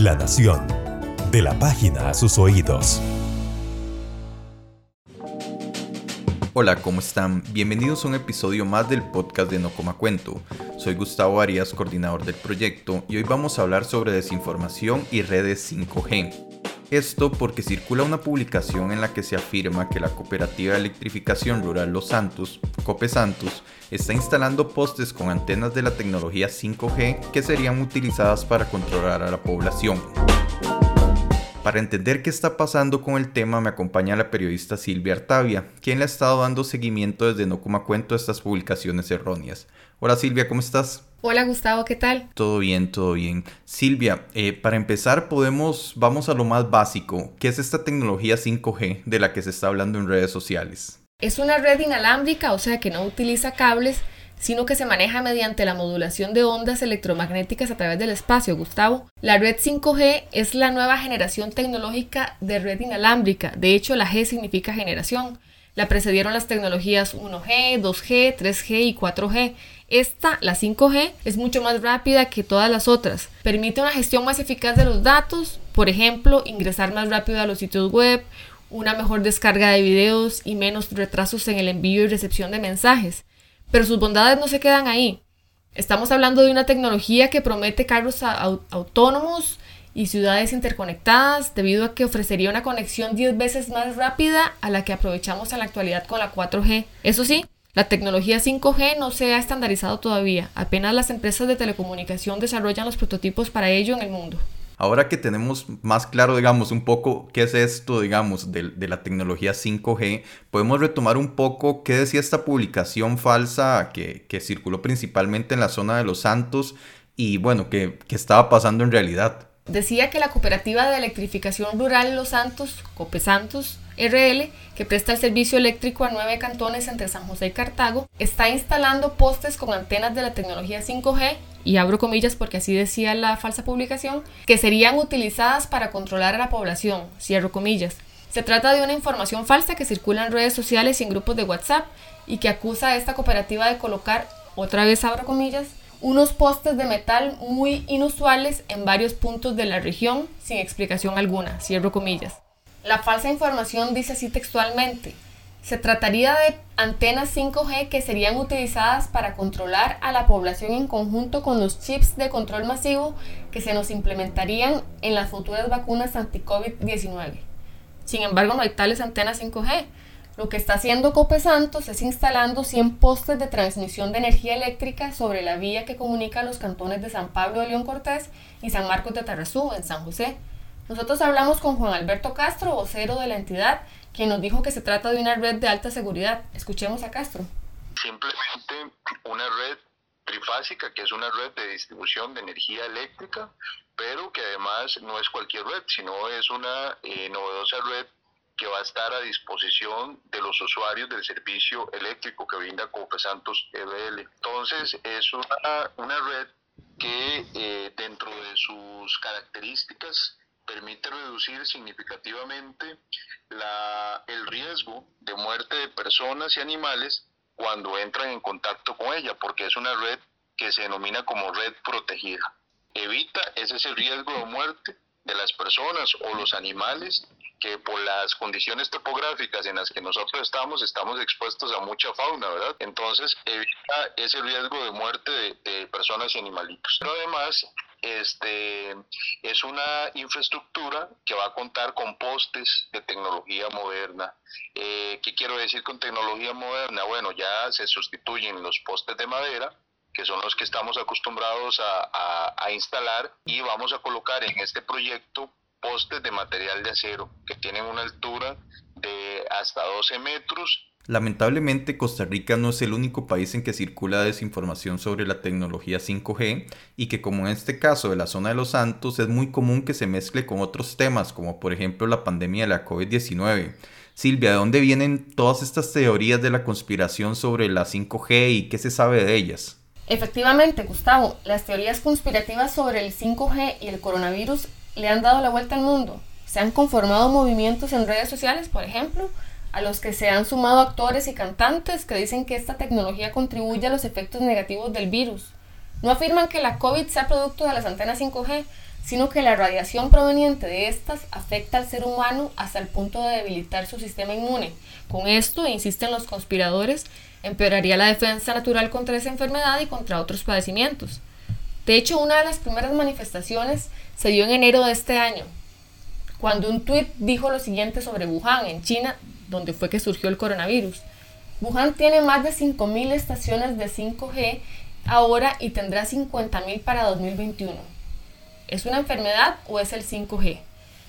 La Nación. De la página a sus oídos. Hola, ¿cómo están? Bienvenidos a un episodio más del podcast de No Coma Cuento. Soy Gustavo Arias, coordinador del proyecto, y hoy vamos a hablar sobre desinformación y redes 5G. Esto porque circula una publicación en la que se afirma que la Cooperativa de Electrificación Rural Los Santos, Cope Santos, está instalando postes con antenas de la tecnología 5G que serían utilizadas para controlar a la población. Para entender qué está pasando con el tema me acompaña la periodista Silvia Artavia, quien le ha estado dando seguimiento desde No Coma Cuento a estas publicaciones erróneas. Hola Silvia, ¿cómo estás? Hola Gustavo, ¿qué tal? Todo bien, todo bien. Silvia, eh, para empezar podemos, vamos a lo más básico. ¿Qué es esta tecnología 5G de la que se está hablando en redes sociales? Es una red inalámbrica, o sea que no utiliza cables, sino que se maneja mediante la modulación de ondas electromagnéticas a través del espacio, Gustavo. La red 5G es la nueva generación tecnológica de red inalámbrica. De hecho, la G significa generación. La precedieron las tecnologías 1G, 2G, 3G y 4G. Esta, la 5G, es mucho más rápida que todas las otras. Permite una gestión más eficaz de los datos, por ejemplo, ingresar más rápido a los sitios web, una mejor descarga de videos y menos retrasos en el envío y recepción de mensajes. Pero sus bondades no se quedan ahí. Estamos hablando de una tecnología que promete carros autónomos y ciudades interconectadas debido a que ofrecería una conexión 10 veces más rápida a la que aprovechamos en la actualidad con la 4G. Eso sí, la tecnología 5G no se ha estandarizado todavía, apenas las empresas de telecomunicación desarrollan los prototipos para ello en el mundo. Ahora que tenemos más claro, digamos, un poco qué es esto, digamos, de, la tecnología 5G, podemos retomar un poco qué decía esta publicación falsa que, circuló principalmente en la zona de Los Santos y, bueno, qué, estaba pasando en realidad. Decía que la cooperativa de electrificación rural Los Santos, Cope Santos, RL, que presta el servicio eléctrico a nueve cantones entre San José y Cartago, está instalando postes con antenas de la tecnología 5G y abro comillas porque así decía la falsa publicación, que serían utilizadas para controlar a la población, cierro comillas. Se trata de una información falsa que circula en redes sociales y en grupos de WhatsApp y que acusa a esta cooperativa de colocar, otra vez abro comillas, unos postes de metal muy inusuales en varios puntos de la región sin explicación alguna, cierro comillas. La falsa información dice así textualmente, se trataría de antenas 5G que serían utilizadas para controlar a la población en conjunto con los chips de control masivo que se nos implementarían en las futuras vacunas anti-COVID-19. Sin embargo, no hay tales antenas 5G. Lo que está haciendo Cope Santos es instalando 100 postes de transmisión de energía eléctrica sobre la vía que comunica los cantones de San Pablo de León Cortés y San Marcos de Tarrazú, en San José. Nosotros hablamos con Juan Alberto Castro, vocero de la entidad, quien nos dijo que se trata de una red de alta seguridad. Escuchemos a Castro. Simplemente una red trifásica, que es una red de distribución de energía eléctrica, pero que además no es cualquier red, sino es una eh, novedosa red que va a estar a disposición de los usuarios del servicio eléctrico que brinda Cope Santos EBL. Entonces es una, una red que eh, dentro de sus características permite reducir significativamente la, el riesgo de muerte de personas y animales cuando entran en contacto con ella, porque es una red que se denomina como red protegida. Evita ese riesgo de muerte de las personas o los animales que por las condiciones topográficas en las que nosotros estamos, estamos expuestos a mucha fauna, ¿verdad? Entonces evita ese riesgo de muerte de, de personas y animalitos. Pero además este, es una infraestructura que va a contar con postes de tecnología moderna. Eh, ¿Qué quiero decir con tecnología moderna? Bueno, ya se sustituyen los postes de madera que son los que estamos acostumbrados a, a instalar y vamos a colocar en este proyecto postes de material de acero que tienen una altura de hasta 12 metros Lamentablemente Costa Rica no es el único país en que circula desinformación sobre la tecnología 5G y que como en este caso de la zona de los Santos es muy común que se mezcle con otros temas como por ejemplo la pandemia de la COVID-19. Silvia, ¿de dónde vienen todas estas teorías de la conspiración sobre la 5G y qué se sabe de ellas? Efectivamente, Gustavo, las teorías conspirativas sobre el 5G y el coronavirus le han dado la vuelta al mundo. Se han conformado movimientos en redes sociales, por ejemplo, a los que se han sumado actores y cantantes que dicen que esta tecnología contribuye a los efectos negativos del virus. No afirman que la COVID sea producto de las antenas 5G, sino que la radiación proveniente de estas afecta al ser humano hasta el punto de debilitar su sistema inmune. Con esto, insisten los conspiradores, empeoraría la defensa natural contra esa enfermedad y contra otros padecimientos. De hecho, una de las primeras manifestaciones se dio en enero de este año, cuando un tuit dijo lo siguiente sobre Wuhan, en China, donde fue que surgió el coronavirus. Wuhan tiene más de 5.000 estaciones de 5G ahora y tendrá 50.000 para 2021. ¿Es una enfermedad o es el 5G?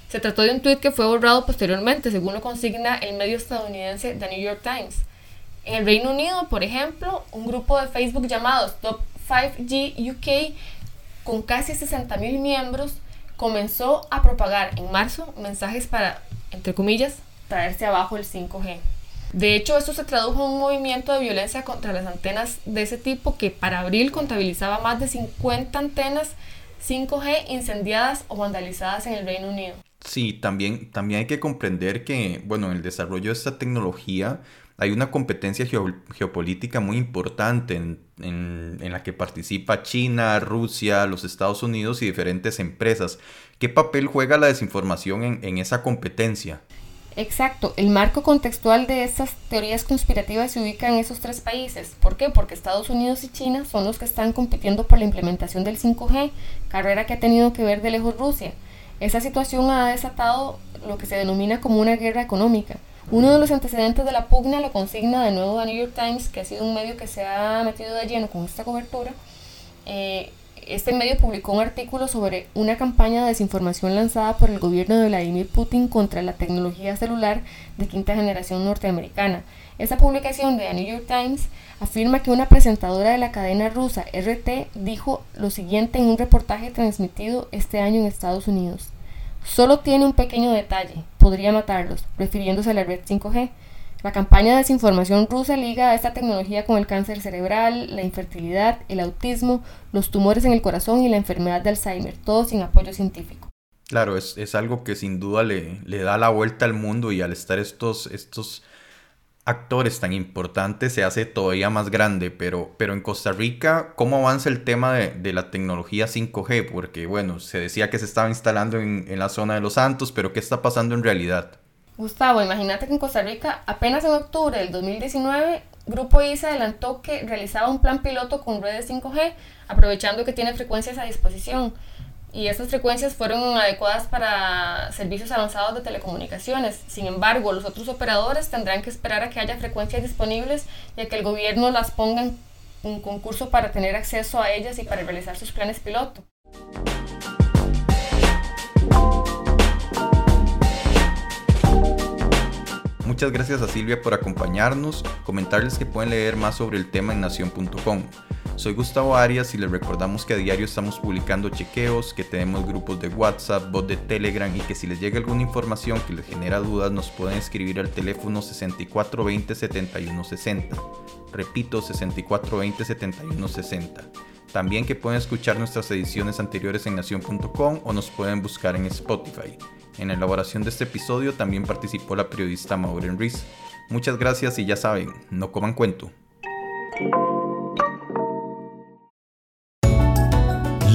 Se trató de un tuit que fue borrado posteriormente, según lo consigna el medio estadounidense The New York Times. En el Reino Unido, por ejemplo, un grupo de Facebook llamado Stop 5G UK, con casi 60.000 miembros, comenzó a propagar en marzo mensajes para, entre comillas, traerse abajo el 5G. De hecho, esto se tradujo en un movimiento de violencia contra las antenas de ese tipo que para abril contabilizaba más de 50 antenas 5G incendiadas o vandalizadas en el Reino Unido. Sí, también, también hay que comprender que, bueno, en el desarrollo de esta tecnología hay una competencia geopolítica muy importante en, la que participa China, Rusia, los Estados Unidos y diferentes empresas. ¿Qué papel juega la desinformación en, en esa competencia? Exacto, el marco contextual de estas teorías conspirativas se ubica en esos tres países. ¿Por qué? Porque Estados Unidos y China son los que están compitiendo por la implementación del 5G, carrera que ha tenido que ver de lejos Rusia. Esa situación ha desatado lo que se denomina como una guerra económica. Uno de los antecedentes de la pugna lo consigna de nuevo The New York Times, que ha sido un medio que se ha metido de lleno con esta cobertura. Eh, este medio publicó un artículo sobre una campaña de desinformación lanzada por el gobierno de Vladimir Putin contra la tecnología celular de quinta generación norteamericana. Esta publicación de The New York Times afirma que una presentadora de la cadena rusa RT dijo lo siguiente en un reportaje transmitido este año en Estados Unidos. Solo tiene un pequeño detalle, podría matarlos, refiriéndose a la red 5G. La campaña de desinformación rusa liga a esta tecnología con el cáncer cerebral, la infertilidad, el autismo, los tumores en el corazón y la enfermedad de Alzheimer, todo sin apoyo científico. Claro, es, es algo que sin duda le, le, da la vuelta al mundo y al estar estos, estos actores tan importantes se hace todavía más grande, pero, pero en Costa Rica, ¿cómo avanza el tema de, de la tecnología 5G? Porque bueno, se decía que se estaba instalando en, en la zona de Los Santos, pero ¿qué está pasando en realidad? Gustavo, imagínate que en Costa Rica, apenas en octubre del 2019, Grupo I se adelantó que realizaba un plan piloto con redes 5G, aprovechando que tiene frecuencias a disposición. Y esas frecuencias fueron adecuadas para servicios avanzados de telecomunicaciones. Sin embargo, los otros operadores tendrán que esperar a que haya frecuencias disponibles y a que el gobierno las ponga en un concurso para tener acceso a ellas y para realizar sus planes piloto. Muchas gracias a Silvia por acompañarnos, comentarles que pueden leer más sobre el tema en nación.com. Soy Gustavo Arias y les recordamos que a diario estamos publicando chequeos, que tenemos grupos de WhatsApp, bot de Telegram y que si les llega alguna información que les genera dudas nos pueden escribir al teléfono 6420 7160. Repito, 6420 7160. También que pueden escuchar nuestras ediciones anteriores en nación.com o nos pueden buscar en Spotify. En la elaboración de este episodio también participó la periodista Maureen Rees. Muchas gracias y ya saben, no coman cuento.